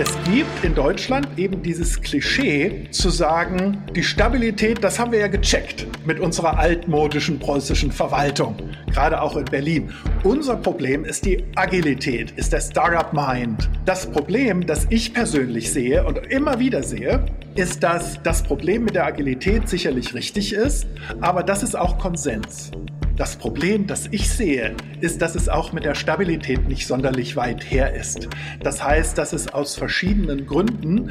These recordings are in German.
Es gibt in Deutschland eben dieses Klischee zu sagen, die Stabilität, das haben wir ja gecheckt mit unserer altmodischen preußischen Verwaltung, gerade auch in Berlin. Unser Problem ist die Agilität, ist der Startup Mind. Das Problem, das ich persönlich sehe und immer wieder sehe, ist, dass das Problem mit der Agilität sicherlich richtig ist, aber das ist auch Konsens. Das Problem, das ich sehe, ist, dass es auch mit der Stabilität nicht sonderlich weit her ist. Das heißt, dass es aus verschiedenen Gründen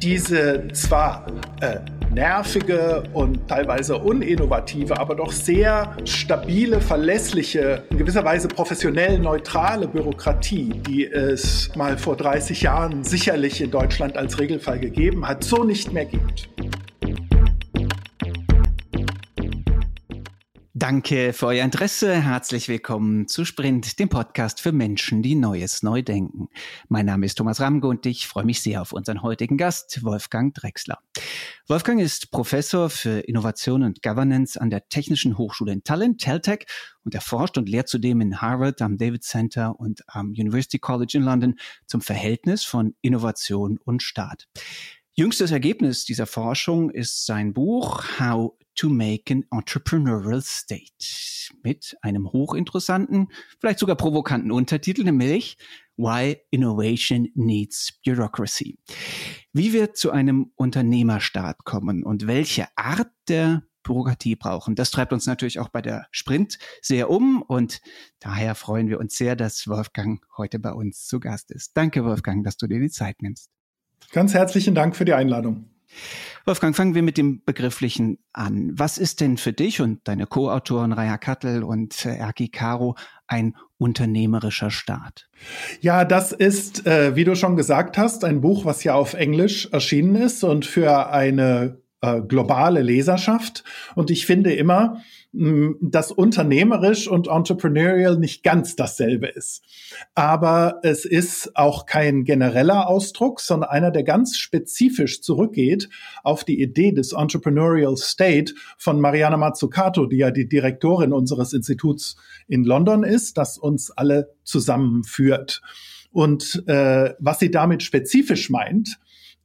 diese zwar äh, nervige und teilweise uninnovative, aber doch sehr stabile, verlässliche, in gewisser Weise professionell neutrale Bürokratie, die es mal vor 30 Jahren sicherlich in Deutschland als Regelfall gegeben hat, so nicht mehr gibt. Danke für euer Interesse. Herzlich willkommen zu Sprint, dem Podcast für Menschen, die Neues neu denken. Mein Name ist Thomas Ramge und ich freue mich sehr auf unseren heutigen Gast, Wolfgang Drexler. Wolfgang ist Professor für Innovation und Governance an der Technischen Hochschule in Tallinn, Teltech, und er forscht und lehrt zudem in Harvard, am David Center und am University College in London zum Verhältnis von Innovation und Staat. Jüngstes Ergebnis dieser Forschung ist sein Buch How to Make an Entrepreneurial State mit einem hochinteressanten, vielleicht sogar provokanten Untertitel, nämlich Why Innovation Needs Bureaucracy. Wie wir zu einem Unternehmerstaat kommen und welche Art der Bürokratie brauchen. Das treibt uns natürlich auch bei der Sprint sehr um und daher freuen wir uns sehr, dass Wolfgang heute bei uns zu Gast ist. Danke, Wolfgang, dass du dir die Zeit nimmst. Ganz herzlichen Dank für die Einladung. Wolfgang, fangen wir mit dem Begrifflichen an. Was ist denn für dich und deine Co-Autoren Raya Kattel und äh, Erki Caro ein unternehmerischer Staat? Ja, das ist, äh, wie du schon gesagt hast, ein Buch, was ja auf Englisch erschienen ist und für eine äh, globale Leserschaft. Und ich finde immer, dass unternehmerisch und entrepreneurial nicht ganz dasselbe ist. Aber es ist auch kein genereller Ausdruck, sondern einer, der ganz spezifisch zurückgeht auf die Idee des Entrepreneurial State von Mariana Mazzucato, die ja die Direktorin unseres Instituts in London ist, das uns alle zusammenführt. Und äh, was sie damit spezifisch meint,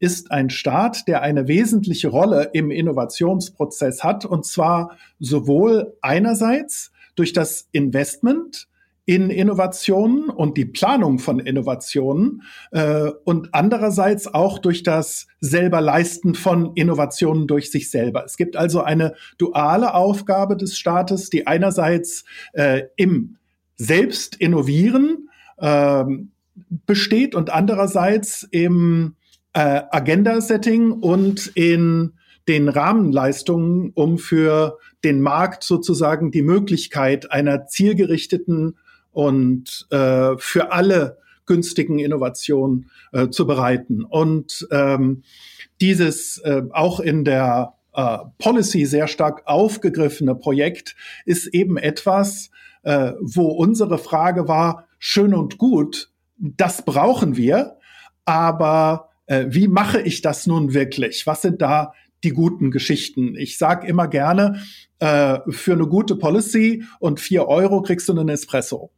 ist ein Staat, der eine wesentliche Rolle im Innovationsprozess hat, und zwar sowohl einerseits durch das Investment in Innovationen und die Planung von Innovationen äh, und andererseits auch durch das selber Leisten von Innovationen durch sich selber. Es gibt also eine duale Aufgabe des Staates, die einerseits äh, im Selbst innovieren äh, besteht und andererseits im äh, Agenda-Setting und in den Rahmenleistungen, um für den Markt sozusagen die Möglichkeit einer zielgerichteten und äh, für alle günstigen Innovationen äh, zu bereiten. Und ähm, dieses äh, auch in der äh, Policy sehr stark aufgegriffene Projekt ist eben etwas, äh, wo unsere Frage war, schön und gut, das brauchen wir, aber äh, wie mache ich das nun wirklich? Was sind da die guten Geschichten? Ich sage immer gerne, äh, für eine gute Policy und vier Euro kriegst du einen Espresso.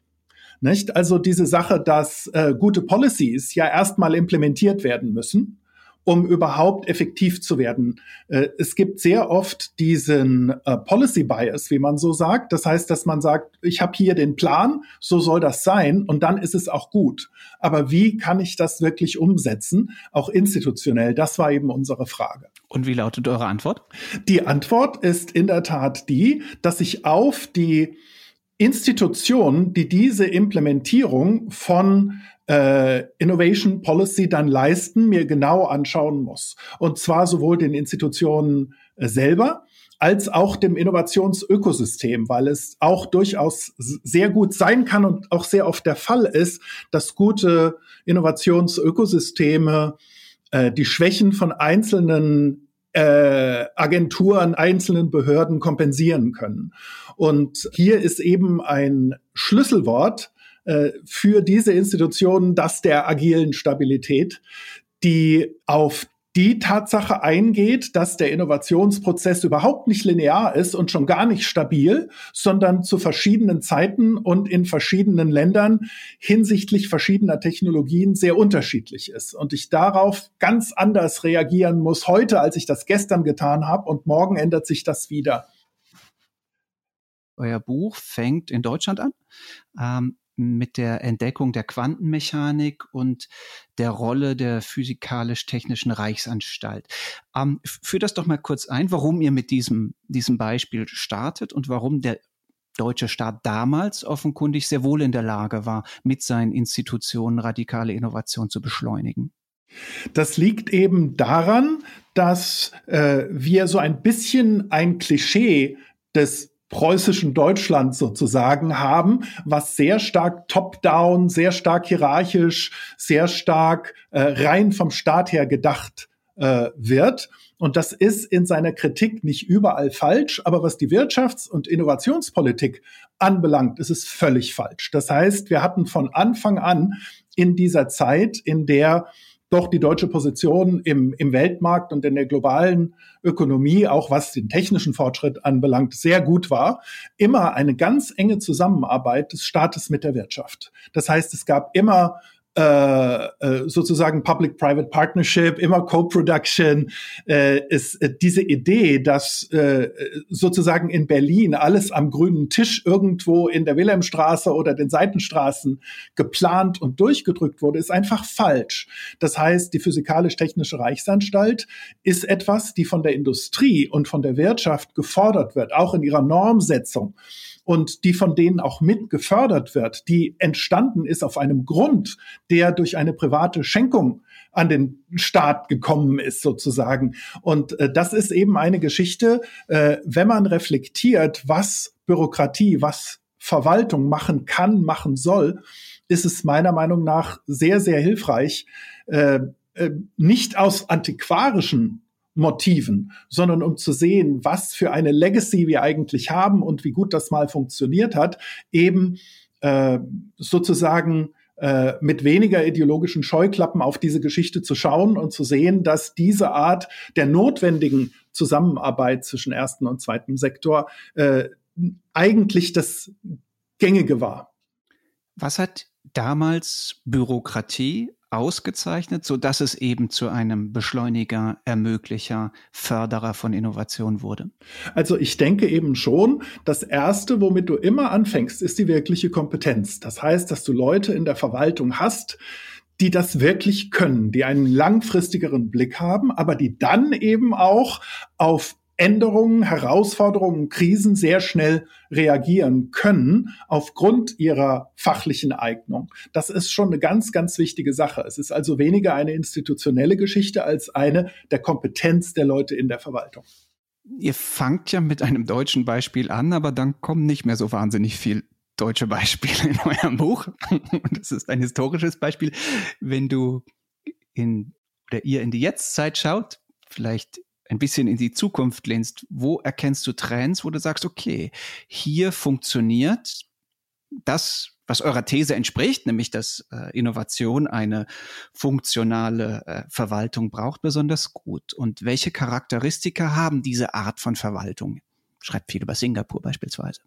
Nicht? Also diese Sache, dass äh, gute Policies ja erstmal implementiert werden müssen um überhaupt effektiv zu werden. Äh, es gibt sehr oft diesen äh, Policy Bias, wie man so sagt. Das heißt, dass man sagt, ich habe hier den Plan, so soll das sein und dann ist es auch gut. Aber wie kann ich das wirklich umsetzen, auch institutionell? Das war eben unsere Frage. Und wie lautet eure Antwort? Die Antwort ist in der Tat die, dass ich auf die Institutionen, die diese Implementierung von äh, Innovation Policy dann leisten, mir genau anschauen muss. Und zwar sowohl den Institutionen äh, selber, als auch dem Innovationsökosystem, weil es auch durchaus sehr gut sein kann und auch sehr oft der Fall ist, dass gute Innovationsökosysteme äh, die Schwächen von einzelnen äh, Agenturen, einzelnen Behörden kompensieren können. Und hier ist eben ein Schlüsselwort, äh, für diese Institutionen das der agilen Stabilität, die auf die Tatsache eingeht, dass der Innovationsprozess überhaupt nicht linear ist und schon gar nicht stabil, sondern zu verschiedenen Zeiten und in verschiedenen Ländern hinsichtlich verschiedener Technologien sehr unterschiedlich ist. Und ich darauf ganz anders reagieren muss heute, als ich das gestern getan habe. Und morgen ändert sich das wieder. Euer Buch fängt in Deutschland an. Ähm, mit der Entdeckung der Quantenmechanik und der Rolle der Physikalisch-Technischen Reichsanstalt. Ähm, führ das doch mal kurz ein, warum ihr mit diesem, diesem Beispiel startet und warum der deutsche Staat damals offenkundig sehr wohl in der Lage war, mit seinen Institutionen radikale Innovation zu beschleunigen. Das liegt eben daran, dass äh, wir so ein bisschen ein Klischee des preußischen Deutschland sozusagen haben, was sehr stark top-down, sehr stark hierarchisch, sehr stark äh, rein vom Staat her gedacht äh, wird. Und das ist in seiner Kritik nicht überall falsch, aber was die Wirtschafts- und Innovationspolitik anbelangt, ist es völlig falsch. Das heißt, wir hatten von Anfang an in dieser Zeit, in der doch die deutsche Position im, im Weltmarkt und in der globalen Ökonomie, auch was den technischen Fortschritt anbelangt, sehr gut war, immer eine ganz enge Zusammenarbeit des Staates mit der Wirtschaft. Das heißt, es gab immer äh, äh, sozusagen Public-Private Partnership, immer Co-Production, äh, ist äh, diese Idee, dass äh, sozusagen in Berlin alles am grünen Tisch irgendwo in der Wilhelmstraße oder den Seitenstraßen geplant und durchgedrückt wurde, ist einfach falsch. Das heißt, die Physikalisch-Technische Reichsanstalt ist etwas, die von der Industrie und von der Wirtschaft gefordert wird, auch in ihrer Normsetzung und die von denen auch mit gefördert wird, die entstanden ist auf einem Grund, der durch eine private Schenkung an den Staat gekommen ist sozusagen. Und äh, das ist eben eine Geschichte, äh, wenn man reflektiert, was Bürokratie, was Verwaltung machen kann, machen soll, ist es meiner Meinung nach sehr, sehr hilfreich, äh, äh nicht aus antiquarischen Motiven, sondern um zu sehen, was für eine Legacy wir eigentlich haben und wie gut das mal funktioniert hat, eben äh, sozusagen äh, mit weniger ideologischen Scheuklappen auf diese Geschichte zu schauen und zu sehen, dass diese Art der notwendigen Zusammenarbeit zwischen ersten und zweiten Sektor äh, eigentlich das Gängige war. Was hat damals Bürokratie ausgezeichnet, so dass es eben zu einem Beschleuniger, Ermöglicher, Förderer von Innovation wurde? Also ich denke eben schon, das erste, womit du immer anfängst, ist die wirkliche Kompetenz. Das heißt, dass du Leute in der Verwaltung hast, die das wirklich können, die einen langfristigeren Blick haben, aber die dann eben auch auf Änderungen, Herausforderungen, Krisen sehr schnell reagieren können aufgrund ihrer fachlichen Eignung. Das ist schon eine ganz, ganz wichtige Sache. Es ist also weniger eine institutionelle Geschichte als eine der Kompetenz der Leute in der Verwaltung. Ihr fangt ja mit einem deutschen Beispiel an, aber dann kommen nicht mehr so wahnsinnig viel deutsche Beispiele in eurem Buch. Das ist ein historisches Beispiel. Wenn du in oder ihr in die Jetztzeit schaut, vielleicht ein bisschen in die Zukunft lehnst, wo erkennst du Trends, wo du sagst, okay, hier funktioniert das, was eurer These entspricht, nämlich dass äh, Innovation eine funktionale äh, Verwaltung braucht, besonders gut. Und welche Charakteristika haben diese Art von Verwaltung? Schreibt viel über Singapur beispielsweise.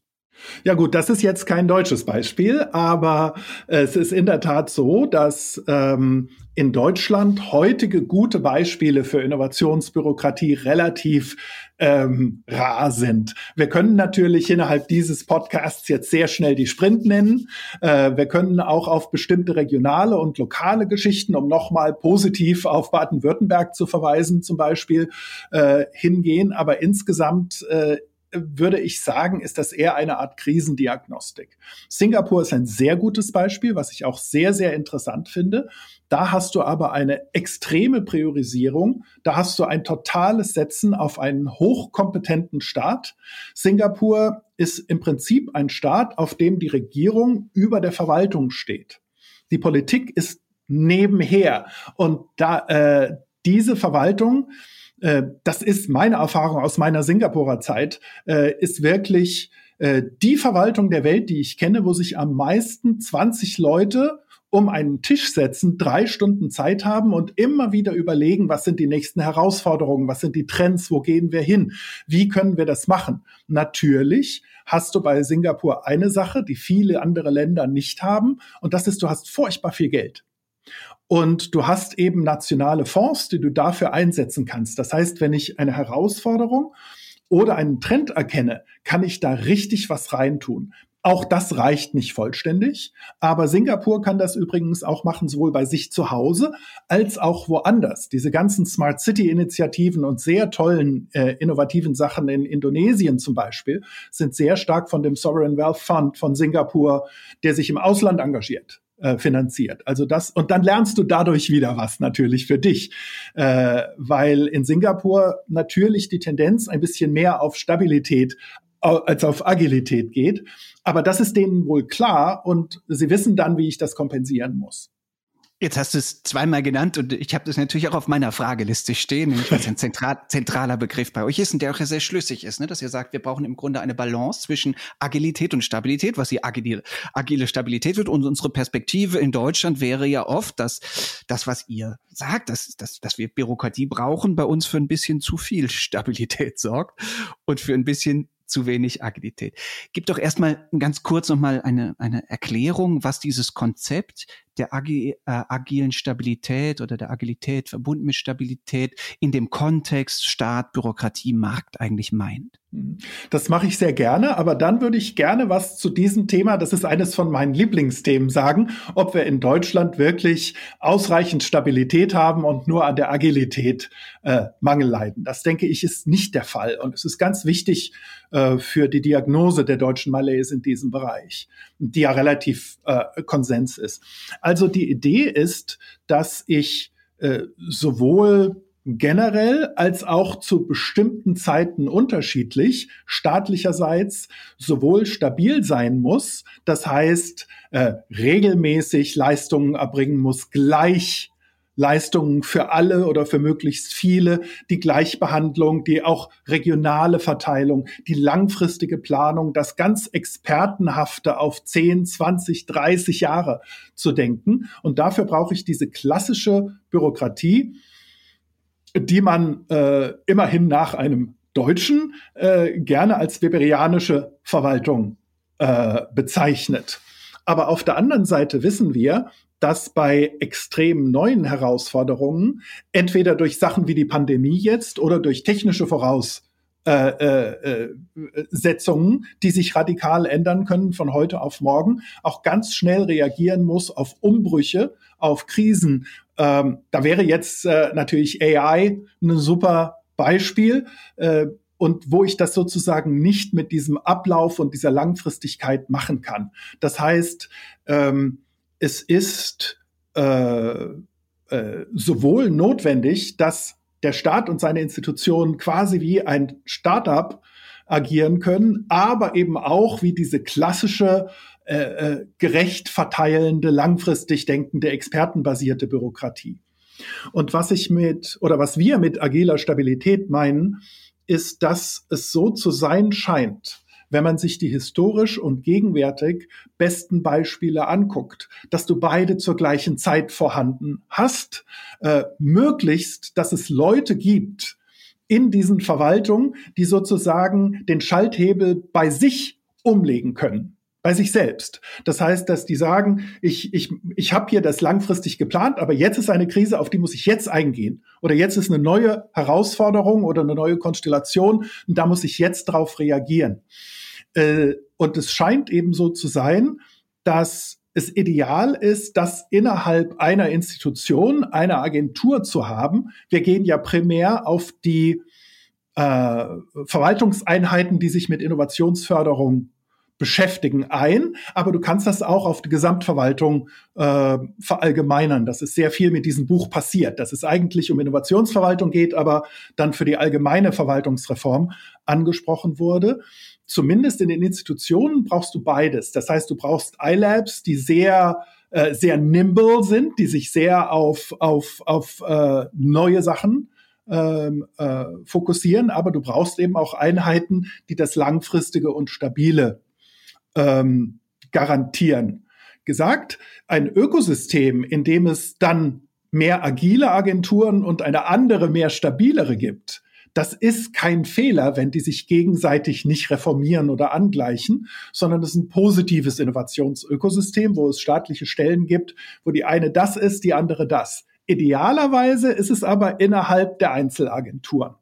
Ja gut, das ist jetzt kein deutsches Beispiel, aber es ist in der Tat so, dass ähm, in Deutschland heutige gute Beispiele für Innovationsbürokratie relativ ähm, rar sind. Wir können natürlich innerhalb dieses Podcasts jetzt sehr schnell die Sprint nennen. Äh, wir können auch auf bestimmte regionale und lokale Geschichten, um nochmal positiv auf Baden-Württemberg zu verweisen, zum Beispiel äh, hingehen. Aber insgesamt äh, würde ich sagen, ist das eher eine Art Krisendiagnostik. Singapur ist ein sehr gutes Beispiel, was ich auch sehr, sehr interessant finde. Da hast du aber eine extreme Priorisierung. Da hast du ein totales Setzen auf einen hochkompetenten Staat. Singapur ist im Prinzip ein Staat, auf dem die Regierung über der Verwaltung steht. Die Politik ist nebenher. Und da äh, diese Verwaltung äh, das ist meine Erfahrung aus meiner Singapurer Zeit, äh, ist wirklich äh, die Verwaltung der Welt, die ich kenne, wo sich am meisten 20 Leute um einen Tisch setzen, drei Stunden Zeit haben und immer wieder überlegen, was sind die nächsten Herausforderungen, was sind die Trends, wo gehen wir hin, wie können wir das machen. Natürlich hast du bei Singapur eine Sache, die viele andere Länder nicht haben, und das ist, du hast furchtbar viel Geld. Und du hast eben nationale Fonds, die du dafür einsetzen kannst. Das heißt, wenn ich eine Herausforderung oder einen Trend erkenne, kann ich da richtig was reintun. Auch das reicht nicht vollständig, aber Singapur kann das übrigens auch machen, sowohl bei sich zu Hause als auch woanders. Diese ganzen Smart City-Initiativen und sehr tollen äh, innovativen Sachen in Indonesien zum Beispiel sind sehr stark von dem Sovereign Wealth Fund von Singapur, der sich im Ausland engagiert äh, finanziert. Also das und dann lernst du dadurch wieder was natürlich für dich, äh, weil in Singapur natürlich die Tendenz ein bisschen mehr auf Stabilität als auf Agilität geht. Aber das ist denen wohl klar und sie wissen dann, wie ich das kompensieren muss. Jetzt hast du es zweimal genannt und ich habe das natürlich auch auf meiner Frageliste stehen, nämlich was ein zentral, zentraler Begriff bei euch ist und der auch sehr schlüssig ist, ne? dass ihr sagt, wir brauchen im Grunde eine Balance zwischen Agilität und Stabilität, was die agile, agile Stabilität wird. Und unsere Perspektive in Deutschland wäre ja oft, dass das, was ihr sagt, dass, dass, dass wir Bürokratie brauchen, bei uns für ein bisschen zu viel Stabilität sorgt und für ein bisschen zu wenig Agilität. Gib doch erstmal ganz kurz nochmal eine, eine Erklärung, was dieses Konzept der agi äh, agilen Stabilität oder der Agilität verbunden mit Stabilität in dem Kontext Staat, Bürokratie, Markt eigentlich meint. Mhm. Das mache ich sehr gerne, aber dann würde ich gerne was zu diesem Thema, das ist eines von meinen Lieblingsthemen, sagen, ob wir in Deutschland wirklich ausreichend Stabilität haben und nur an der Agilität äh, Mangel leiden. Das denke ich ist nicht der Fall und es ist ganz wichtig äh, für die Diagnose der deutschen Malaise in diesem Bereich, die ja relativ äh, Konsens ist. Also die Idee ist, dass ich äh, sowohl generell als auch zu bestimmten Zeiten unterschiedlich staatlicherseits sowohl stabil sein muss, das heißt äh, regelmäßig Leistungen erbringen muss, gleich Leistungen für alle oder für möglichst viele, die Gleichbehandlung, die auch regionale Verteilung, die langfristige Planung, das ganz Expertenhafte auf 10, 20, 30 Jahre zu denken. Und dafür brauche ich diese klassische Bürokratie, die man äh, immerhin nach einem Deutschen äh, gerne als weberianische Verwaltung äh, bezeichnet. Aber auf der anderen Seite wissen wir, dass bei extrem neuen Herausforderungen entweder durch Sachen wie die Pandemie jetzt oder durch technische Voraussetzungen, äh, äh, die sich radikal ändern können von heute auf morgen, auch ganz schnell reagieren muss auf Umbrüche, auf Krisen. Ähm, da wäre jetzt äh, natürlich AI ein super Beispiel. Äh, und wo ich das sozusagen nicht mit diesem Ablauf und dieser Langfristigkeit machen kann. Das heißt, ähm, es ist äh, äh, sowohl notwendig, dass der Staat und seine Institutionen quasi wie ein Startup agieren können, aber eben auch wie diese klassische äh, äh, gerecht verteilende, langfristig denkende, expertenbasierte Bürokratie. Und was ich mit oder was wir mit agiler Stabilität meinen, ist, dass es so zu sein scheint, wenn man sich die historisch und gegenwärtig besten Beispiele anguckt, dass du beide zur gleichen Zeit vorhanden hast, äh, möglichst, dass es Leute gibt in diesen Verwaltungen, die sozusagen den Schalthebel bei sich umlegen können bei sich selbst. Das heißt, dass die sagen, ich, ich, ich habe hier das langfristig geplant, aber jetzt ist eine Krise, auf die muss ich jetzt eingehen. Oder jetzt ist eine neue Herausforderung oder eine neue Konstellation und da muss ich jetzt drauf reagieren. Äh, und es scheint eben so zu sein, dass es ideal ist, das innerhalb einer Institution, einer Agentur zu haben. Wir gehen ja primär auf die äh, Verwaltungseinheiten, die sich mit Innovationsförderung beschäftigen ein, aber du kannst das auch auf die Gesamtverwaltung äh, verallgemeinern. Das ist sehr viel mit diesem Buch passiert, dass es eigentlich um Innovationsverwaltung geht, aber dann für die allgemeine Verwaltungsreform angesprochen wurde zumindest in den Institutionen brauchst du beides. Das heißt, du brauchst iLabs, die sehr äh, sehr nimble sind, die sich sehr auf auf auf äh, neue Sachen ähm, äh, fokussieren, aber du brauchst eben auch Einheiten, die das langfristige und stabile ähm, garantieren. gesagt, ein Ökosystem, in dem es dann mehr agile Agenturen und eine andere, mehr stabilere gibt, das ist kein Fehler, wenn die sich gegenseitig nicht reformieren oder angleichen, sondern es ist ein positives Innovationsökosystem, wo es staatliche Stellen gibt, wo die eine das ist, die andere das. Idealerweise ist es aber innerhalb der Einzelagenturen.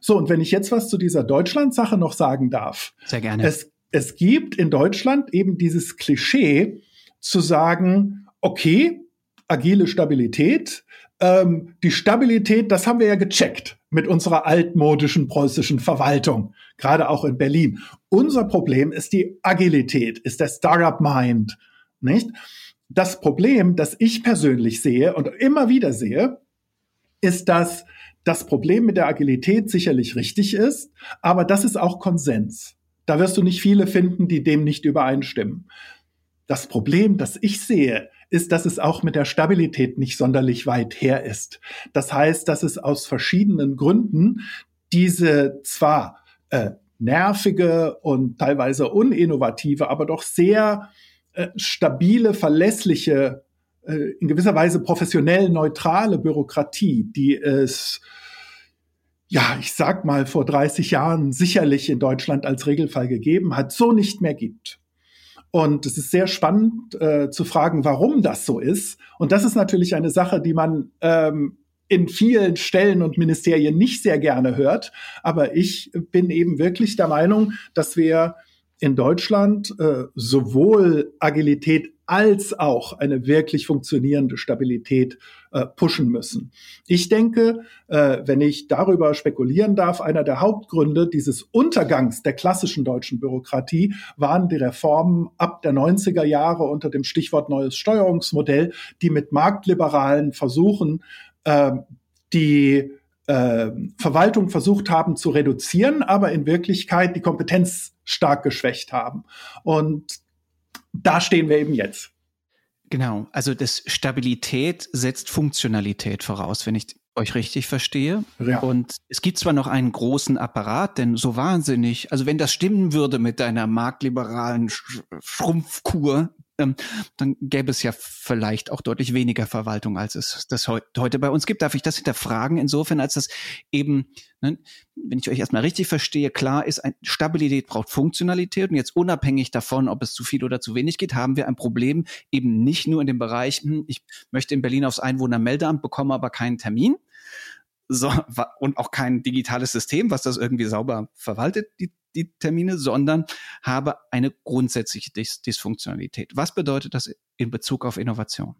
So, und wenn ich jetzt was zu dieser Deutschland-Sache noch sagen darf. Sehr gerne. Es, es gibt in Deutschland eben dieses Klischee zu sagen, okay, agile Stabilität, ähm, die Stabilität, das haben wir ja gecheckt mit unserer altmodischen preußischen Verwaltung, gerade auch in Berlin. Unser Problem ist die Agilität, ist der Startup Mind, nicht? Das Problem, das ich persönlich sehe und immer wieder sehe, ist, dass das Problem mit der Agilität sicherlich richtig ist, aber das ist auch Konsens. Da wirst du nicht viele finden, die dem nicht übereinstimmen. Das Problem, das ich sehe, ist, dass es auch mit der Stabilität nicht sonderlich weit her ist. Das heißt, dass es aus verschiedenen Gründen diese zwar äh, nervige und teilweise uninnovative, aber doch sehr äh, stabile, verlässliche äh, in gewisser Weise professionell neutrale Bürokratie, die es ja, ich sag mal, vor 30 Jahren sicherlich in Deutschland als Regelfall gegeben hat, so nicht mehr gibt. Und es ist sehr spannend äh, zu fragen, warum das so ist. Und das ist natürlich eine Sache, die man ähm, in vielen Stellen und Ministerien nicht sehr gerne hört. Aber ich bin eben wirklich der Meinung, dass wir in Deutschland äh, sowohl Agilität als auch eine wirklich funktionierende Stabilität äh, pushen müssen. Ich denke, äh, wenn ich darüber spekulieren darf, einer der Hauptgründe dieses Untergangs der klassischen deutschen Bürokratie waren die Reformen ab der 90er Jahre unter dem Stichwort neues Steuerungsmodell, die mit marktliberalen Versuchen äh, die äh, Verwaltung versucht haben zu reduzieren, aber in Wirklichkeit die Kompetenz stark geschwächt haben. Und da stehen wir eben jetzt. Genau, also das Stabilität setzt Funktionalität voraus, wenn ich euch richtig verstehe. Ja. Und es gibt zwar noch einen großen Apparat, denn so wahnsinnig, also wenn das stimmen würde mit deiner marktliberalen Schrumpfkur, ähm, dann gäbe es ja vielleicht auch deutlich weniger Verwaltung, als es das heu heute bei uns gibt. Darf ich das hinterfragen? Insofern, als das eben, ne, wenn ich euch erstmal richtig verstehe, klar ist, ein, Stabilität braucht Funktionalität und jetzt unabhängig davon, ob es zu viel oder zu wenig geht, haben wir ein Problem eben nicht nur in dem Bereich, hm, ich möchte in Berlin aufs Einwohnermeldeamt, bekomme aber keinen Termin. So, und auch kein digitales System, was das irgendwie sauber verwaltet, die die Termine, sondern habe eine grundsätzliche Dis Dysfunktionalität. Was bedeutet das in Bezug auf Innovation?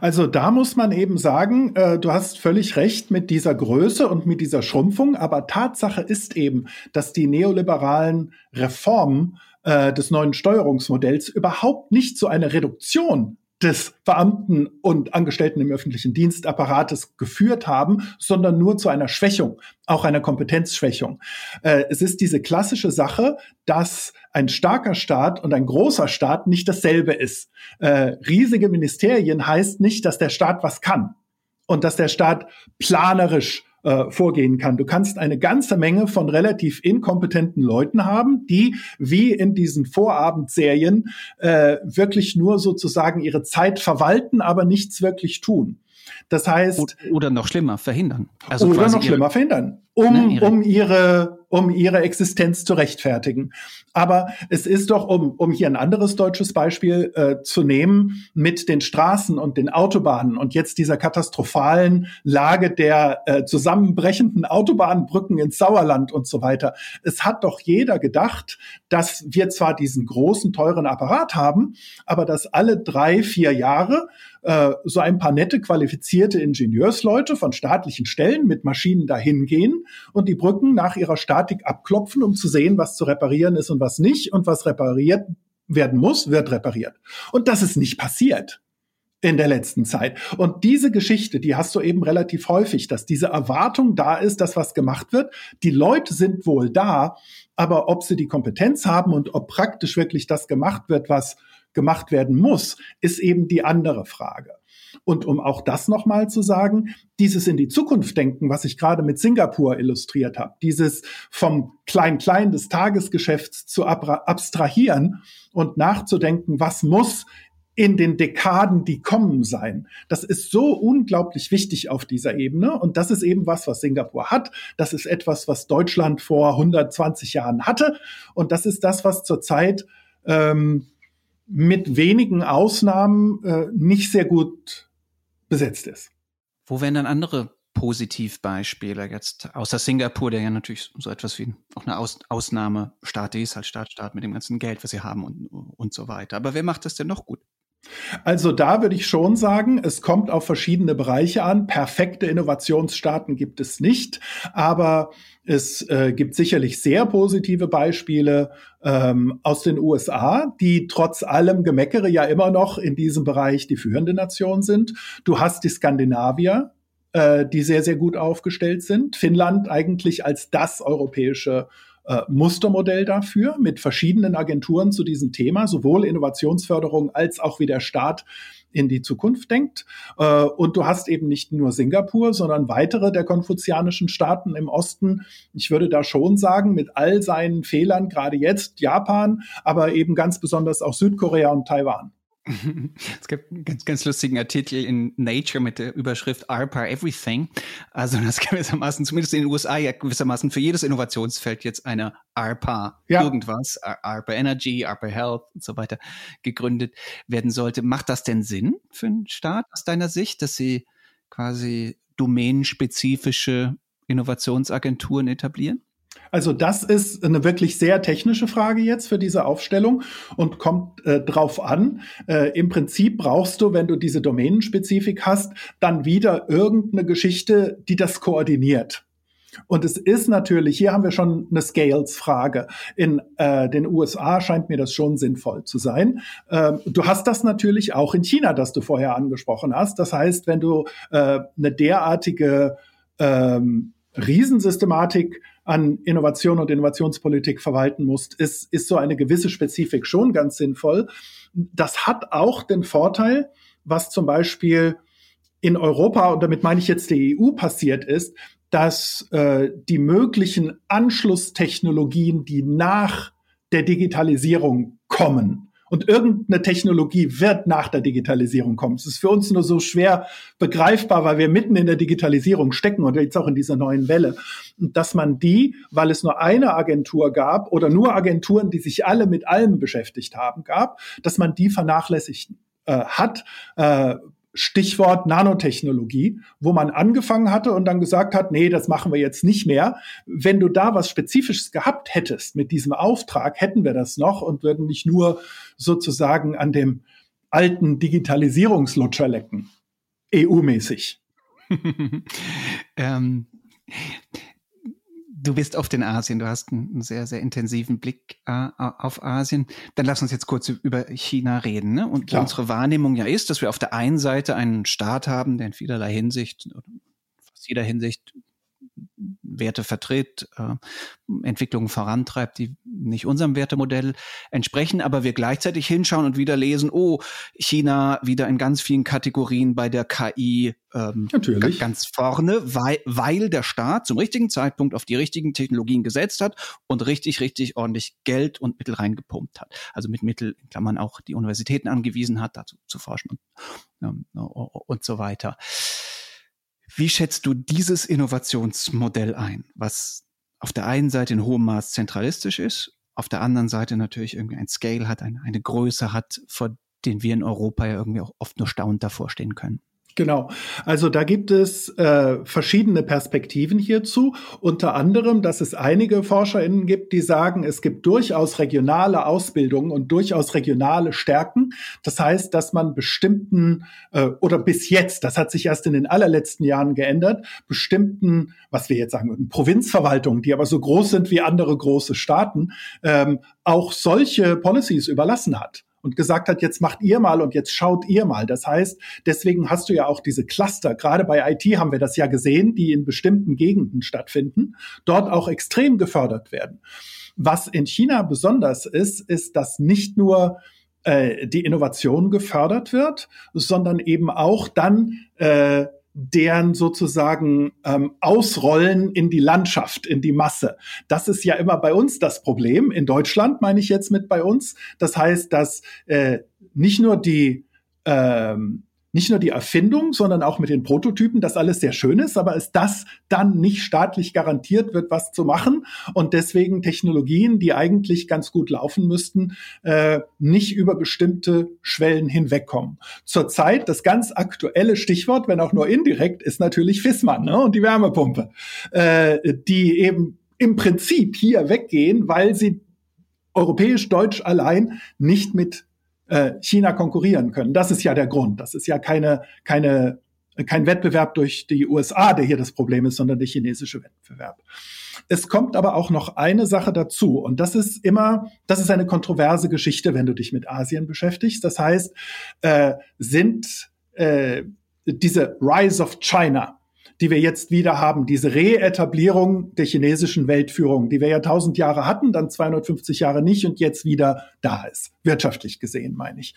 Also da muss man eben sagen, äh, du hast völlig recht mit dieser Größe und mit dieser Schrumpfung, aber Tatsache ist eben, dass die neoliberalen Reformen äh, des neuen Steuerungsmodells überhaupt nicht zu einer Reduktion des Beamten und Angestellten im öffentlichen Dienstapparates geführt haben, sondern nur zu einer Schwächung, auch einer Kompetenzschwächung. Äh, es ist diese klassische Sache, dass ein starker Staat und ein großer Staat nicht dasselbe ist. Äh, riesige Ministerien heißt nicht, dass der Staat was kann und dass der Staat planerisch äh, vorgehen kann. Du kannst eine ganze Menge von relativ inkompetenten Leuten haben, die wie in diesen Vorabendserien äh, wirklich nur sozusagen ihre Zeit verwalten, aber nichts wirklich tun. Das heißt. Oder noch schlimmer, verhindern. Also oder noch schlimmer, verhindern. Um, ihre, um ihre um ihre Existenz zu rechtfertigen. Aber es ist doch, um, um hier ein anderes deutsches Beispiel äh, zu nehmen, mit den Straßen und den Autobahnen und jetzt dieser katastrophalen Lage der äh, zusammenbrechenden Autobahnbrücken ins Sauerland und so weiter. Es hat doch jeder gedacht, dass wir zwar diesen großen, teuren Apparat haben, aber dass alle drei, vier Jahre äh, so ein paar nette, qualifizierte Ingenieursleute von staatlichen Stellen mit Maschinen dahin gehen und die Brücken nach ihrer Statik abklopfen, um zu sehen, was zu reparieren ist und was nicht. Und was repariert werden muss, wird repariert. Und das ist nicht passiert in der letzten Zeit. Und diese Geschichte, die hast du eben relativ häufig, dass diese Erwartung da ist, dass was gemacht wird. Die Leute sind wohl da, aber ob sie die Kompetenz haben und ob praktisch wirklich das gemacht wird, was gemacht werden muss, ist eben die andere Frage. Und um auch das nochmal zu sagen, dieses in die Zukunft denken, was ich gerade mit Singapur illustriert habe, dieses vom Klein-Klein des Tagesgeschäfts zu abstrahieren und nachzudenken, was muss in den Dekaden, die kommen sein. Das ist so unglaublich wichtig auf dieser Ebene. Und das ist eben was, was Singapur hat. Das ist etwas, was Deutschland vor 120 Jahren hatte. Und das ist das, was zurzeit ähm, mit wenigen Ausnahmen äh, nicht sehr gut besetzt ist. Wo wären dann andere Positivbeispiele jetzt außer Singapur, der ja natürlich so etwas wie auch eine Aus Ausnahmestaat ist, als Staatsstaat mit dem ganzen Geld, was sie haben und, und so weiter. Aber wer macht das denn noch gut? Also da würde ich schon sagen, es kommt auf verschiedene Bereiche an. Perfekte Innovationsstaaten gibt es nicht, aber es äh, gibt sicherlich sehr positive Beispiele ähm, aus den USA, die trotz allem Gemeckere ja immer noch in diesem Bereich die führende Nation sind. Du hast die Skandinavier, äh, die sehr, sehr gut aufgestellt sind. Finnland eigentlich als das europäische äh, Mustermodell dafür mit verschiedenen Agenturen zu diesem Thema, sowohl Innovationsförderung als auch wie der Staat in die Zukunft denkt. Äh, und du hast eben nicht nur Singapur, sondern weitere der konfuzianischen Staaten im Osten. Ich würde da schon sagen, mit all seinen Fehlern, gerade jetzt Japan, aber eben ganz besonders auch Südkorea und Taiwan. Es gibt einen ganz, ganz lustigen Artikel in Nature mit der Überschrift ARPA Everything. Also das gewissermaßen, zumindest in den USA, ja gewissermaßen für jedes Innovationsfeld jetzt eine ARPA ja. irgendwas, ARPA Energy, ARPA Health und so weiter gegründet werden sollte. Macht das denn Sinn für einen Staat aus deiner Sicht, dass sie quasi domänenspezifische Innovationsagenturen etablieren? Also das ist eine wirklich sehr technische Frage jetzt für diese Aufstellung und kommt äh, drauf an. Äh, Im Prinzip brauchst du, wenn du diese Domänenspezifik hast, dann wieder irgendeine Geschichte, die das koordiniert. Und es ist natürlich, hier haben wir schon eine Scales-Frage. In äh, den USA scheint mir das schon sinnvoll zu sein. Ähm, du hast das natürlich auch in China, das du vorher angesprochen hast. Das heißt, wenn du äh, eine derartige ähm, Riesensystematik an Innovation und Innovationspolitik verwalten musst, ist, ist so eine gewisse Spezifik schon ganz sinnvoll. Das hat auch den Vorteil, was zum Beispiel in Europa, und damit meine ich jetzt die EU, passiert ist, dass äh, die möglichen Anschlusstechnologien, die nach der Digitalisierung kommen, und irgendeine Technologie wird nach der Digitalisierung kommen. Es ist für uns nur so schwer begreifbar, weil wir mitten in der Digitalisierung stecken und jetzt auch in dieser neuen Welle. Und dass man die, weil es nur eine Agentur gab oder nur Agenturen, die sich alle mit allem beschäftigt haben, gab, dass man die vernachlässigt äh, hat, äh, Stichwort Nanotechnologie, wo man angefangen hatte und dann gesagt hat, nee, das machen wir jetzt nicht mehr. Wenn du da was Spezifisches gehabt hättest mit diesem Auftrag, hätten wir das noch und würden nicht nur sozusagen an dem alten Digitalisierungslutscher lecken. EU-mäßig. ähm, du bist oft in Asien, du hast einen sehr, sehr intensiven Blick äh, auf Asien. Dann lass uns jetzt kurz über China reden. Ne? Und Klar. unsere Wahrnehmung ja ist, dass wir auf der einen Seite einen Staat haben, der in vielerlei Hinsicht, fast jeder Hinsicht Werte vertritt, äh, Entwicklungen vorantreibt, die nicht unserem Wertemodell entsprechen, aber wir gleichzeitig hinschauen und wieder lesen, oh, China wieder in ganz vielen Kategorien bei der KI ähm, ganz vorne, weil, weil der Staat zum richtigen Zeitpunkt auf die richtigen Technologien gesetzt hat und richtig, richtig ordentlich Geld und Mittel reingepumpt hat. Also mit Mittel, in Klammern auch die Universitäten angewiesen hat, dazu zu forschen und, ähm, und so weiter. Wie schätzt du dieses Innovationsmodell ein, was auf der einen Seite in hohem Maß zentralistisch ist, auf der anderen Seite natürlich irgendwie ein Scale hat, eine, eine Größe hat, vor den wir in Europa ja irgendwie auch oft nur staunend davor stehen können? Genau. Also da gibt es äh, verschiedene Perspektiven hierzu. Unter anderem, dass es einige ForscherInnen gibt, die sagen, es gibt durchaus regionale Ausbildungen und durchaus regionale Stärken. Das heißt, dass man bestimmten äh, oder bis jetzt, das hat sich erst in den allerletzten Jahren geändert, bestimmten, was wir jetzt sagen würden, Provinzverwaltungen, die aber so groß sind wie andere große Staaten, ähm, auch solche Policies überlassen hat und gesagt hat, jetzt macht ihr mal und jetzt schaut ihr mal. Das heißt, deswegen hast du ja auch diese Cluster. Gerade bei IT haben wir das ja gesehen, die in bestimmten Gegenden stattfinden, dort auch extrem gefördert werden. Was in China besonders ist, ist, dass nicht nur äh, die Innovation gefördert wird, sondern eben auch dann äh, deren sozusagen ähm, Ausrollen in die Landschaft, in die Masse. Das ist ja immer bei uns das Problem. In Deutschland meine ich jetzt mit bei uns. Das heißt, dass äh, nicht nur die ähm, nicht nur die Erfindung, sondern auch mit den Prototypen, das alles sehr schön ist, aber ist das dann nicht staatlich garantiert wird, was zu machen und deswegen Technologien, die eigentlich ganz gut laufen müssten, äh, nicht über bestimmte Schwellen hinwegkommen. Zurzeit das ganz aktuelle Stichwort, wenn auch nur indirekt, ist natürlich Fissmann ne, und die Wärmepumpe, äh, die eben im Prinzip hier weggehen, weil sie europäisch-deutsch allein nicht mit äh, China konkurrieren können. Das ist ja der Grund. Das ist ja keine, keine, kein Wettbewerb durch die USA, der hier das Problem ist, sondern der chinesische Wettbewerb. Es kommt aber auch noch eine Sache dazu und das ist immer, das ist eine kontroverse Geschichte, wenn du dich mit Asien beschäftigst. Das heißt, äh, sind äh, diese Rise of China, die wir jetzt wieder haben, diese Reetablierung der chinesischen Weltführung, die wir ja tausend Jahre hatten, dann 250 Jahre nicht und jetzt wieder da ist, wirtschaftlich gesehen, meine ich.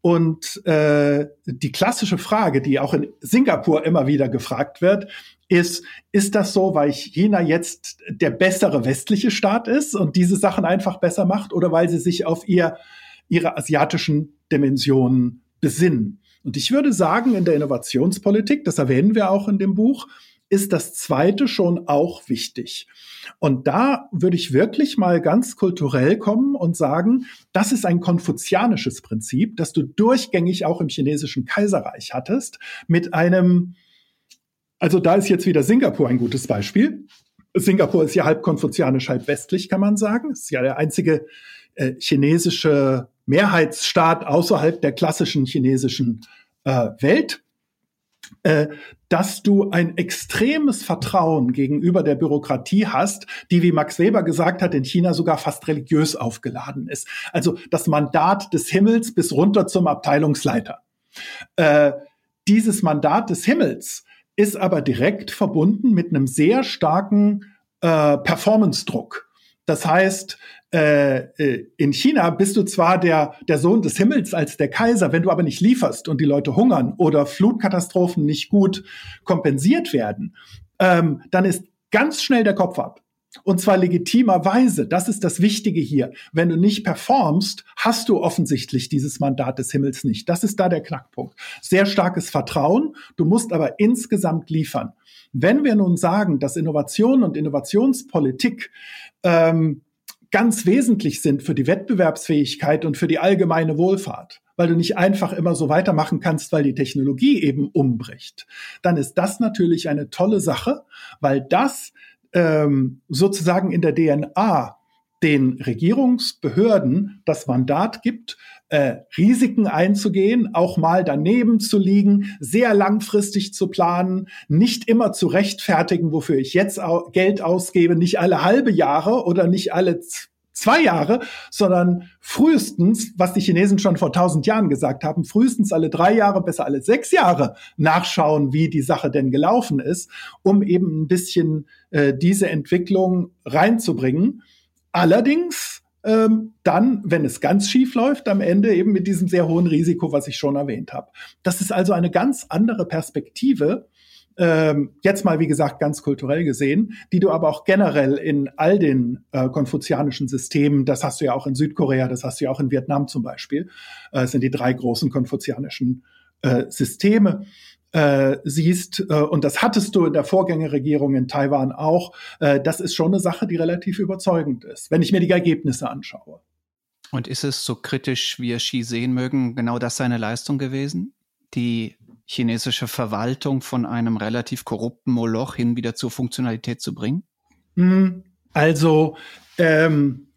Und äh, die klassische Frage, die auch in Singapur immer wieder gefragt wird, ist, ist das so, weil China jetzt der bessere westliche Staat ist und diese Sachen einfach besser macht oder weil sie sich auf ihr, ihre asiatischen Dimensionen besinnen? Und ich würde sagen, in der Innovationspolitik, das erwähnen wir auch in dem Buch, ist das zweite schon auch wichtig. Und da würde ich wirklich mal ganz kulturell kommen und sagen, das ist ein konfuzianisches Prinzip, das du durchgängig auch im chinesischen Kaiserreich hattest, mit einem, also da ist jetzt wieder Singapur ein gutes Beispiel. Singapur ist ja halb konfuzianisch, halb westlich, kann man sagen. Ist ja der einzige äh, chinesische Mehrheitsstaat außerhalb der klassischen chinesischen äh, Welt, äh, dass du ein extremes Vertrauen gegenüber der Bürokratie hast, die, wie Max Weber gesagt hat, in China sogar fast religiös aufgeladen ist. Also das Mandat des Himmels bis runter zum Abteilungsleiter. Äh, dieses Mandat des Himmels ist aber direkt verbunden mit einem sehr starken äh, Performance-Druck. Das heißt, äh, äh, in China bist du zwar der, der Sohn des Himmels als der Kaiser, wenn du aber nicht lieferst und die Leute hungern oder Flutkatastrophen nicht gut kompensiert werden, ähm, dann ist ganz schnell der Kopf ab. Und zwar legitimerweise. Das ist das Wichtige hier. Wenn du nicht performst, hast du offensichtlich dieses Mandat des Himmels nicht. Das ist da der Knackpunkt. Sehr starkes Vertrauen. Du musst aber insgesamt liefern. Wenn wir nun sagen, dass Innovation und Innovationspolitik ähm, ganz wesentlich sind für die Wettbewerbsfähigkeit und für die allgemeine Wohlfahrt, weil du nicht einfach immer so weitermachen kannst, weil die Technologie eben umbricht, dann ist das natürlich eine tolle Sache, weil das ähm, sozusagen in der DNA den Regierungsbehörden das Mandat gibt, äh, Risiken einzugehen, auch mal daneben zu liegen, sehr langfristig zu planen, nicht immer zu rechtfertigen, wofür ich jetzt au Geld ausgebe, nicht alle halbe Jahre oder nicht alle zwei Jahre, sondern frühestens, was die Chinesen schon vor tausend Jahren gesagt haben, frühestens alle drei Jahre, besser alle sechs Jahre nachschauen, wie die Sache denn gelaufen ist, um eben ein bisschen äh, diese Entwicklung reinzubringen. Allerdings ähm, dann, wenn es ganz schief läuft, am Ende eben mit diesem sehr hohen Risiko, was ich schon erwähnt habe. Das ist also eine ganz andere Perspektive, ähm, jetzt mal, wie gesagt, ganz kulturell gesehen, die du aber auch generell in all den äh, konfuzianischen Systemen, das hast du ja auch in Südkorea, das hast du ja auch in Vietnam zum Beispiel, äh, sind die drei großen konfuzianischen äh, Systeme äh, siehst, äh, und das hattest du in der Vorgängerregierung in Taiwan auch, äh, das ist schon eine Sache, die relativ überzeugend ist, wenn ich mir die Ergebnisse anschaue. Und ist es so kritisch, wie es Xi sehen mögen, genau das seine Leistung gewesen? Die chinesische Verwaltung von einem relativ korrupten Moloch hin wieder zur Funktionalität zu bringen? Hm, also ähm,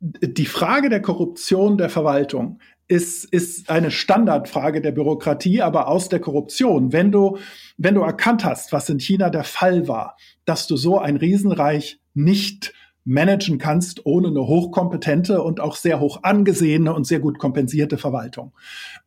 die Frage der Korruption der Verwaltung ist, ist eine Standardfrage der Bürokratie, aber aus der Korruption. Wenn du, wenn du erkannt hast, was in China der Fall war, dass du so ein Riesenreich nicht managen kannst ohne eine hochkompetente und auch sehr hoch angesehene und sehr gut kompensierte Verwaltung.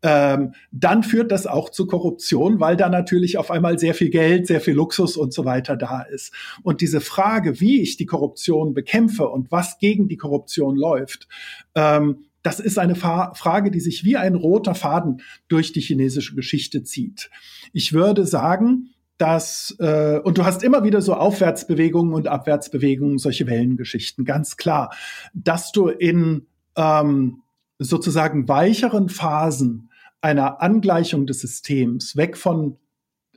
Ähm, dann führt das auch zu Korruption, weil da natürlich auf einmal sehr viel Geld, sehr viel Luxus und so weiter da ist. Und diese Frage, wie ich die Korruption bekämpfe und was gegen die Korruption läuft, ähm, das ist eine Fa Frage, die sich wie ein roter Faden durch die chinesische Geschichte zieht. Ich würde sagen, dass, äh, und du hast immer wieder so Aufwärtsbewegungen und Abwärtsbewegungen, solche Wellengeschichten, ganz klar, dass du in ähm, sozusagen weicheren Phasen einer Angleichung des Systems, weg von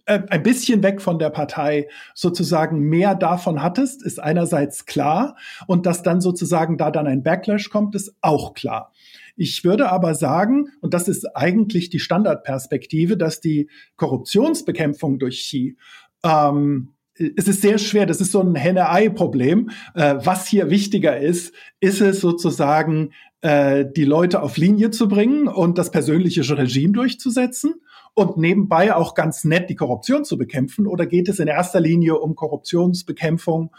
äh, ein bisschen weg von der Partei sozusagen mehr davon hattest, ist einerseits klar. Und dass dann sozusagen da dann ein Backlash kommt, ist auch klar. Ich würde aber sagen, und das ist eigentlich die Standardperspektive, dass die Korruptionsbekämpfung durch Xi ähm, es ist sehr schwer, das ist so ein Henne-Ei-Problem. Äh, was hier wichtiger ist, ist es sozusagen, äh, die Leute auf Linie zu bringen und das persönliche Regime durchzusetzen und nebenbei auch ganz nett die Korruption zu bekämpfen? Oder geht es in erster Linie um Korruptionsbekämpfung?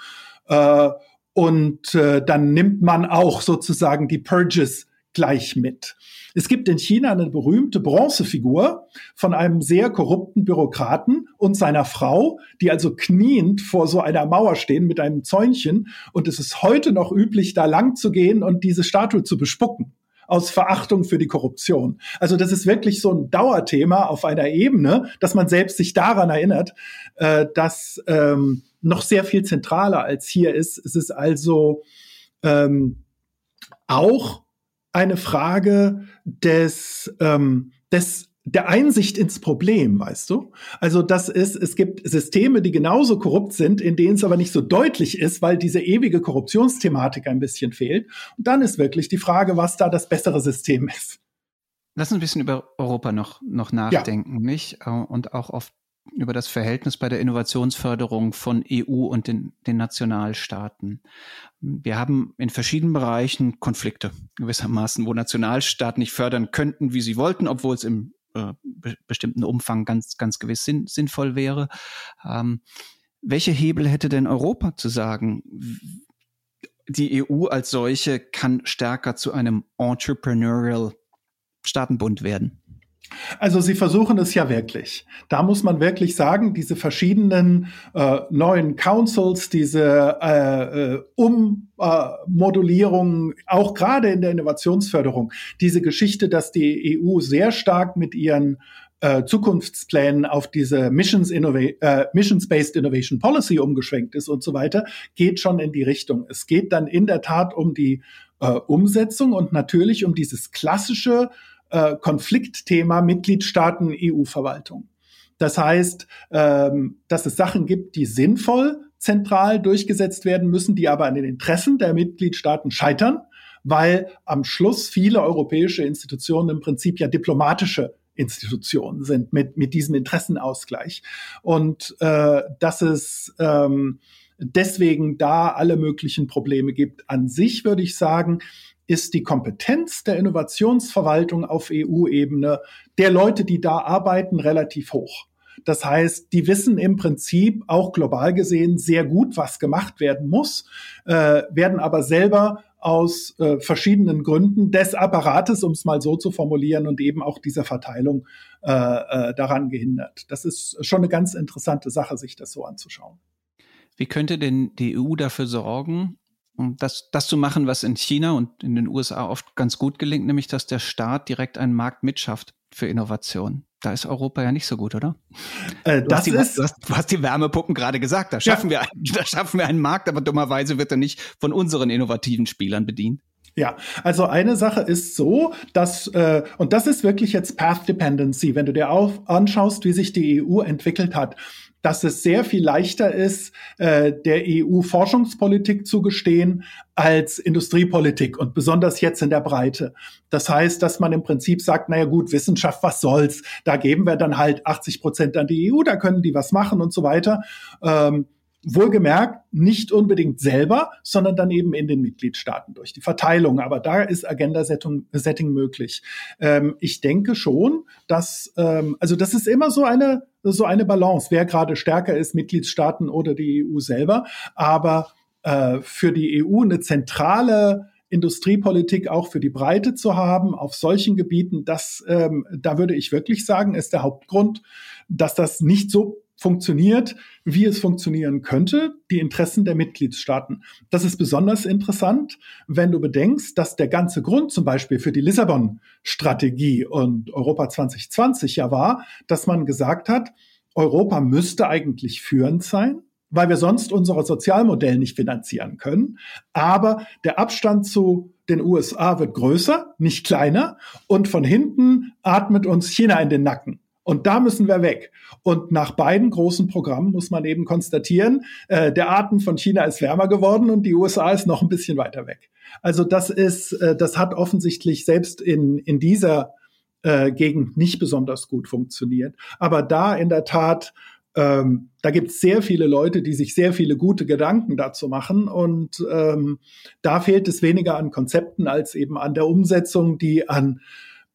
Äh, und äh, dann nimmt man auch sozusagen die Purges gleich mit. Es gibt in China eine berühmte Bronzefigur von einem sehr korrupten Bürokraten und seiner Frau, die also kniend vor so einer Mauer stehen mit einem Zäunchen. Und es ist heute noch üblich, da lang zu gehen und diese Statue zu bespucken aus Verachtung für die Korruption. Also das ist wirklich so ein Dauerthema auf einer Ebene, dass man selbst sich daran erinnert, äh, dass ähm, noch sehr viel zentraler als hier ist. Es ist also ähm, auch eine Frage des, ähm, des der Einsicht ins Problem, weißt du? Also das ist, es gibt Systeme, die genauso korrupt sind, in denen es aber nicht so deutlich ist, weil diese ewige Korruptionsthematik ein bisschen fehlt. Und dann ist wirklich die Frage, was da das bessere System ist. Lass uns ein bisschen über Europa noch, noch nachdenken, ja. nicht? Und auch oft über das Verhältnis bei der Innovationsförderung von EU und den, den Nationalstaaten. Wir haben in verschiedenen Bereichen Konflikte gewissermaßen, wo Nationalstaaten nicht fördern könnten, wie sie wollten, obwohl es im äh, be bestimmten Umfang ganz, ganz gewiss sinn sinnvoll wäre. Ähm, welche Hebel hätte denn Europa zu sagen? Die EU als solche kann stärker zu einem Entrepreneurial Staatenbund werden. Also sie versuchen es ja wirklich. Da muss man wirklich sagen, diese verschiedenen äh, neuen Councils, diese äh, äh, Ummodulierung, äh, auch gerade in der Innovationsförderung, diese Geschichte, dass die EU sehr stark mit ihren äh, Zukunftsplänen auf diese Missions äh, Missions-Based Innovation Policy umgeschwenkt ist und so weiter, geht schon in die Richtung. Es geht dann in der Tat um die äh, Umsetzung und natürlich um dieses klassische äh, Konfliktthema Mitgliedstaaten EU-Verwaltung. Das heißt, ähm, dass es Sachen gibt, die sinnvoll zentral durchgesetzt werden müssen, die aber an den Interessen der Mitgliedstaaten scheitern, weil am Schluss viele europäische Institutionen im Prinzip ja diplomatische Institutionen sind mit, mit diesem Interessenausgleich. Und äh, dass es ähm, deswegen da alle möglichen Probleme gibt. An sich würde ich sagen, ist die Kompetenz der Innovationsverwaltung auf EU-Ebene der Leute, die da arbeiten, relativ hoch. Das heißt, die wissen im Prinzip auch global gesehen sehr gut, was gemacht werden muss, äh, werden aber selber aus äh, verschiedenen Gründen des Apparates, um es mal so zu formulieren, und eben auch dieser Verteilung äh, äh, daran gehindert. Das ist schon eine ganz interessante Sache, sich das so anzuschauen. Wie könnte denn die EU dafür sorgen, das, das zu machen, was in China und in den USA oft ganz gut gelingt, nämlich dass der Staat direkt einen Markt mitschafft für Innovation. Da ist Europa ja nicht so gut, oder? Äh, du, hast die, ist, du, hast, du, hast die, Wärmepuppen gerade gesagt. Da schaffen, ja. wir, da schaffen wir einen Markt, aber dummerweise wird er nicht von unseren innovativen Spielern bedient. Ja, also eine Sache ist so, dass, äh, und das ist wirklich jetzt Path Dependency, wenn du dir auch anschaust, wie sich die EU entwickelt hat dass es sehr viel leichter ist, äh, der EU Forschungspolitik zu gestehen als Industriepolitik und besonders jetzt in der Breite. Das heißt, dass man im Prinzip sagt, naja gut, Wissenschaft, was soll's? Da geben wir dann halt 80 Prozent an die EU, da können die was machen und so weiter. Ähm, Wohlgemerkt nicht unbedingt selber, sondern dann eben in den Mitgliedstaaten durch die Verteilung. Aber da ist Agenda-Setting möglich. Ähm, ich denke schon, dass, ähm, also das ist immer so eine, so eine Balance, wer gerade stärker ist, Mitgliedstaaten oder die EU selber. Aber äh, für die EU eine zentrale Industriepolitik auch für die Breite zu haben auf solchen Gebieten, das, ähm, da würde ich wirklich sagen, ist der Hauptgrund, dass das nicht so funktioniert, wie es funktionieren könnte, die Interessen der Mitgliedstaaten. Das ist besonders interessant, wenn du bedenkst, dass der ganze Grund zum Beispiel für die Lissabon-Strategie und Europa 2020 ja war, dass man gesagt hat, Europa müsste eigentlich führend sein, weil wir sonst unser Sozialmodell nicht finanzieren können. Aber der Abstand zu den USA wird größer, nicht kleiner. Und von hinten atmet uns China in den Nacken. Und da müssen wir weg. Und nach beiden großen Programmen muss man eben konstatieren, äh, der Atem von China ist wärmer geworden und die USA ist noch ein bisschen weiter weg. Also das ist, äh, das hat offensichtlich selbst in, in dieser äh, Gegend nicht besonders gut funktioniert. Aber da in der Tat, ähm, da gibt es sehr viele Leute, die sich sehr viele gute Gedanken dazu machen. Und ähm, da fehlt es weniger an Konzepten als eben an der Umsetzung, die an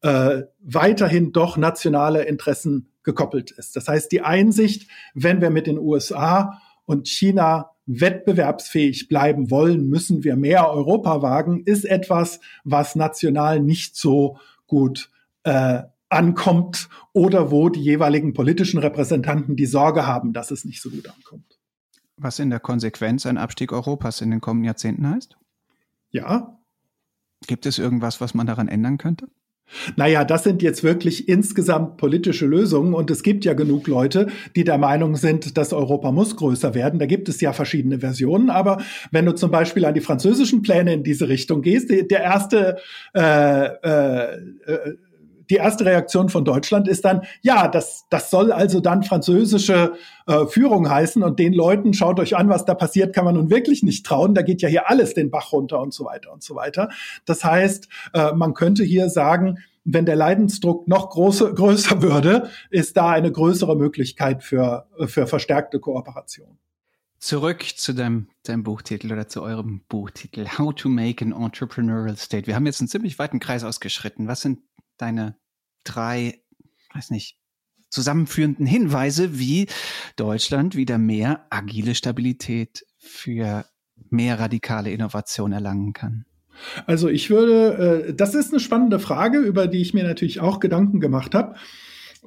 äh, weiterhin doch nationale Interessen gekoppelt ist. Das heißt, die Einsicht, wenn wir mit den USA und China wettbewerbsfähig bleiben wollen, müssen wir mehr Europa wagen, ist etwas, was national nicht so gut äh, ankommt oder wo die jeweiligen politischen Repräsentanten die Sorge haben, dass es nicht so gut ankommt. Was in der Konsequenz ein Abstieg Europas in den kommenden Jahrzehnten heißt? Ja. Gibt es irgendwas, was man daran ändern könnte? Naja, das sind jetzt wirklich insgesamt politische Lösungen und es gibt ja genug Leute, die der Meinung sind, dass Europa muss größer werden. Da gibt es ja verschiedene Versionen, aber wenn du zum Beispiel an die französischen Pläne in diese Richtung gehst, der erste äh, äh, äh die erste Reaktion von Deutschland ist dann, ja, das, das soll also dann französische äh, Führung heißen und den Leuten, schaut euch an, was da passiert, kann man nun wirklich nicht trauen. Da geht ja hier alles den Bach runter und so weiter und so weiter. Das heißt, äh, man könnte hier sagen, wenn der Leidensdruck noch große, größer würde, ist da eine größere Möglichkeit für, für verstärkte Kooperation. Zurück zu deinem, deinem Buchtitel oder zu eurem Buchtitel How to Make an Entrepreneurial State. Wir haben jetzt einen ziemlich weiten Kreis ausgeschritten. Was sind deine drei, weiß nicht, zusammenführenden Hinweise, wie Deutschland wieder mehr agile Stabilität für mehr radikale Innovation erlangen kann? Also ich würde, äh, das ist eine spannende Frage, über die ich mir natürlich auch Gedanken gemacht habe.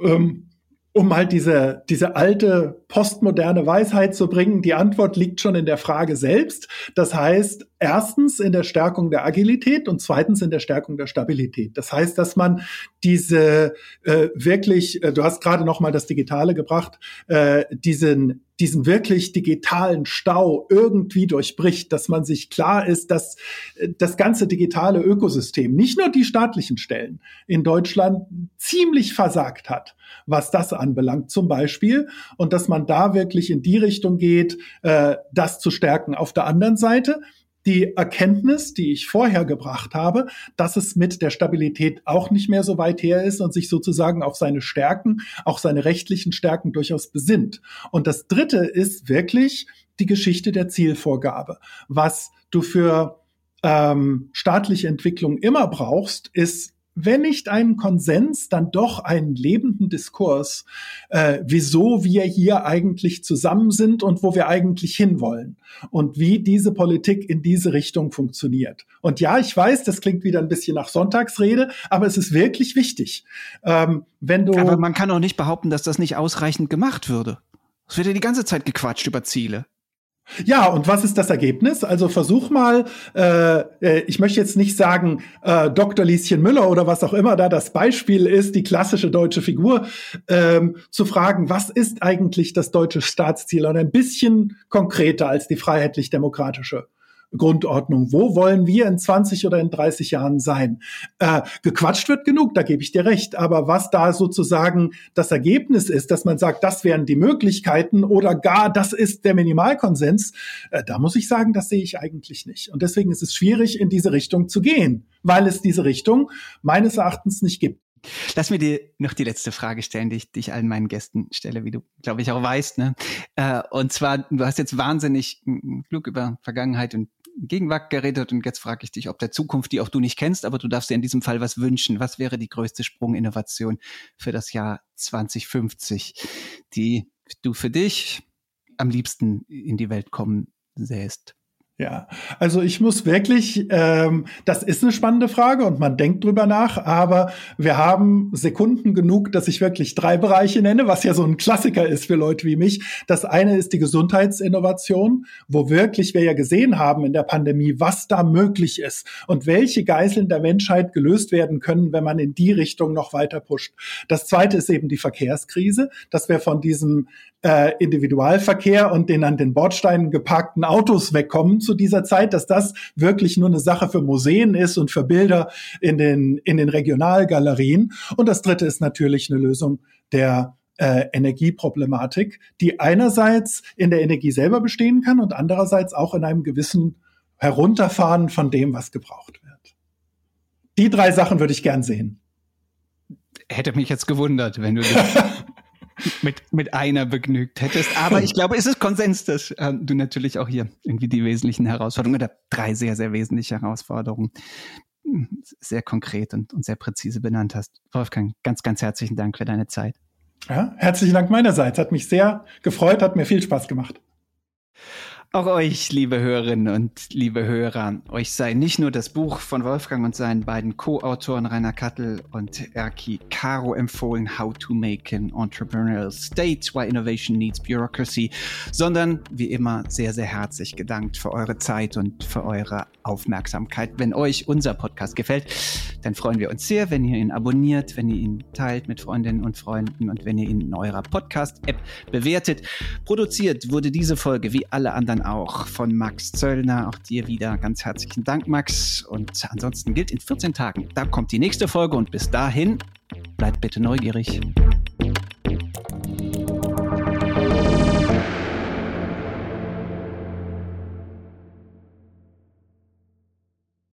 Ähm, um halt diese, diese alte postmoderne Weisheit zu bringen, die Antwort liegt schon in der Frage selbst. Das heißt, erstens in der Stärkung der Agilität und zweitens in der Stärkung der Stabilität. Das heißt, dass man diese äh, wirklich, äh, du hast gerade noch mal das Digitale gebracht, äh, diesen diesen wirklich digitalen Stau irgendwie durchbricht, dass man sich klar ist, dass äh, das ganze digitale Ökosystem, nicht nur die staatlichen Stellen in Deutschland ziemlich versagt hat, was das anbelangt zum Beispiel, und dass man da wirklich in die Richtung geht, äh, das zu stärken. Auf der anderen Seite die Erkenntnis, die ich vorher gebracht habe, dass es mit der Stabilität auch nicht mehr so weit her ist und sich sozusagen auf seine Stärken, auch seine rechtlichen Stärken durchaus besinnt. Und das Dritte ist wirklich die Geschichte der Zielvorgabe. Was du für ähm, staatliche Entwicklung immer brauchst, ist wenn nicht einen Konsens, dann doch einen lebenden Diskurs, äh, wieso wir hier eigentlich zusammen sind und wo wir eigentlich hinwollen und wie diese Politik in diese Richtung funktioniert. Und ja, ich weiß, das klingt wieder ein bisschen nach Sonntagsrede, aber es ist wirklich wichtig. Ähm, wenn du aber man kann auch nicht behaupten, dass das nicht ausreichend gemacht würde. Es wird ja die ganze Zeit gequatscht über Ziele. Ja, und was ist das Ergebnis? Also versuch mal, äh, äh, ich möchte jetzt nicht sagen äh, Dr. Lieschen Müller oder was auch immer da das Beispiel ist, die klassische deutsche Figur, ähm, zu fragen, was ist eigentlich das deutsche Staatsziel und ein bisschen konkreter als die freiheitlich-demokratische Grundordnung. Wo wollen wir in 20 oder in 30 Jahren sein? Äh, gequatscht wird genug, da gebe ich dir recht. Aber was da sozusagen das Ergebnis ist, dass man sagt, das wären die Möglichkeiten oder gar das ist der Minimalkonsens, äh, da muss ich sagen, das sehe ich eigentlich nicht. Und deswegen ist es schwierig, in diese Richtung zu gehen, weil es diese Richtung meines Erachtens nicht gibt. Lass mir dir noch die letzte Frage stellen, die ich, die ich allen meinen Gästen stelle, wie du, glaube ich, auch weißt. Ne? Äh, und zwar, du hast jetzt wahnsinnig klug über Vergangenheit und Gegenwart geredet und jetzt frage ich dich, ob der Zukunft, die auch du nicht kennst, aber du darfst dir in diesem Fall was wünschen. Was wäre die größte Sprunginnovation für das Jahr 2050, die du für dich am liebsten in die Welt kommen sähst? Ja, also ich muss wirklich, ähm, das ist eine spannende Frage und man denkt drüber nach, aber wir haben Sekunden genug, dass ich wirklich drei Bereiche nenne, was ja so ein Klassiker ist für Leute wie mich. Das eine ist die Gesundheitsinnovation, wo wirklich wir ja gesehen haben in der Pandemie, was da möglich ist und welche Geiseln der Menschheit gelöst werden können, wenn man in die Richtung noch weiter pusht. Das zweite ist eben die Verkehrskrise, dass wir von diesem äh, Individualverkehr und den an den Bordsteinen geparkten Autos wegkommen zu dieser Zeit, dass das wirklich nur eine Sache für Museen ist und für Bilder in den, in den Regionalgalerien. Und das dritte ist natürlich eine Lösung der äh, Energieproblematik, die einerseits in der Energie selber bestehen kann und andererseits auch in einem gewissen Herunterfahren von dem, was gebraucht wird. Die drei Sachen würde ich gern sehen. Hätte mich jetzt gewundert, wenn du das mit, mit einer begnügt hättest. Aber ich glaube, es ist Konsens, dass äh, du natürlich auch hier irgendwie die wesentlichen Herausforderungen oder drei sehr, sehr wesentliche Herausforderungen hm, sehr konkret und, und sehr präzise benannt hast. Wolfgang, ganz, ganz herzlichen Dank für deine Zeit. Ja, herzlichen Dank meinerseits. Hat mich sehr gefreut, hat mir viel Spaß gemacht. Auch euch, liebe Hörerinnen und liebe Hörer, euch sei nicht nur das Buch von Wolfgang und seinen beiden Co-Autoren Rainer Kattel und Erki Caro empfohlen, How to Make an Entrepreneurial State, Why Innovation Needs Bureaucracy, sondern wie immer sehr, sehr herzlich gedankt für eure Zeit und für eure Aufmerksamkeit. Wenn euch unser Podcast gefällt, dann freuen wir uns sehr, wenn ihr ihn abonniert, wenn ihr ihn teilt mit Freundinnen und Freunden und wenn ihr ihn in eurer Podcast-App bewertet. Produziert wurde diese Folge wie alle anderen auch von Max Zöllner. Auch dir wieder ganz herzlichen Dank, Max. Und ansonsten gilt in 14 Tagen, da kommt die nächste Folge und bis dahin bleibt bitte neugierig.